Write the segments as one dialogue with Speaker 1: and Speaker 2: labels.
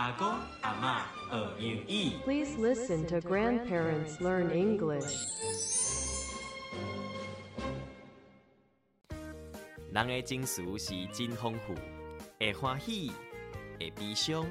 Speaker 1: 阿公阿妈学英语。
Speaker 2: Please listen to grandparents learn English
Speaker 1: 人的情绪是真丰富，会欢喜，会悲伤，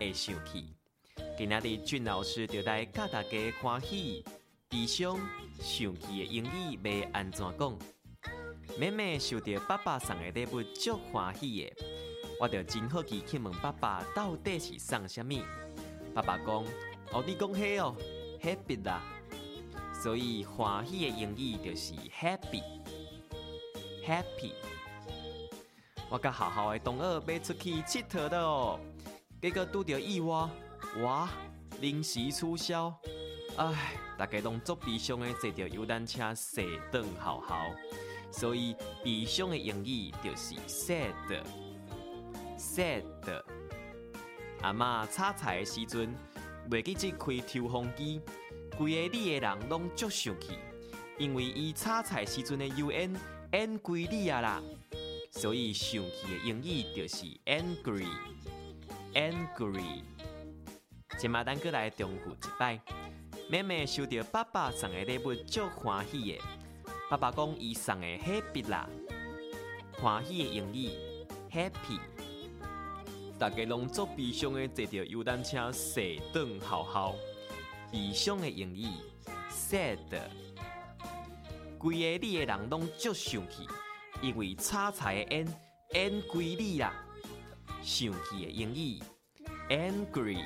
Speaker 1: 会生气。今仔日俊老师就来教大家欢喜、悲伤、生气的英语要安怎讲。妹妹收到爸爸送的礼物，足欢喜的，我就真好奇去问爸爸到底是送什么。爸爸讲：“哦，你讲迄哦，happy 啦。”所以欢喜的英语就是 happy，happy。我甲学校的同学要出去佚佗的哦，结果拄着意外，哇，临时取消。唉，大家拢足悲伤的，坐着游览车坐转好好，所以悲伤的英语就是 sad sad。阿嬷炒菜的时阵，袂记即开抽风机，规个里的人拢足生气，因为伊炒菜时阵的油烟烟规里啊啦。所以生气的英语就是 angry，angry。今麦咱过来重复一摆。妹妹收到爸爸送的礼物，足欢喜的。爸爸讲伊送的 happy 啦，欢喜的英语 happy。大家拢足悲伤的坐着游览车坐顿好好，悲伤的英语 sad。规个里的人拢足生气。因为炒菜的烟烟规里啦，生气的英语 angry。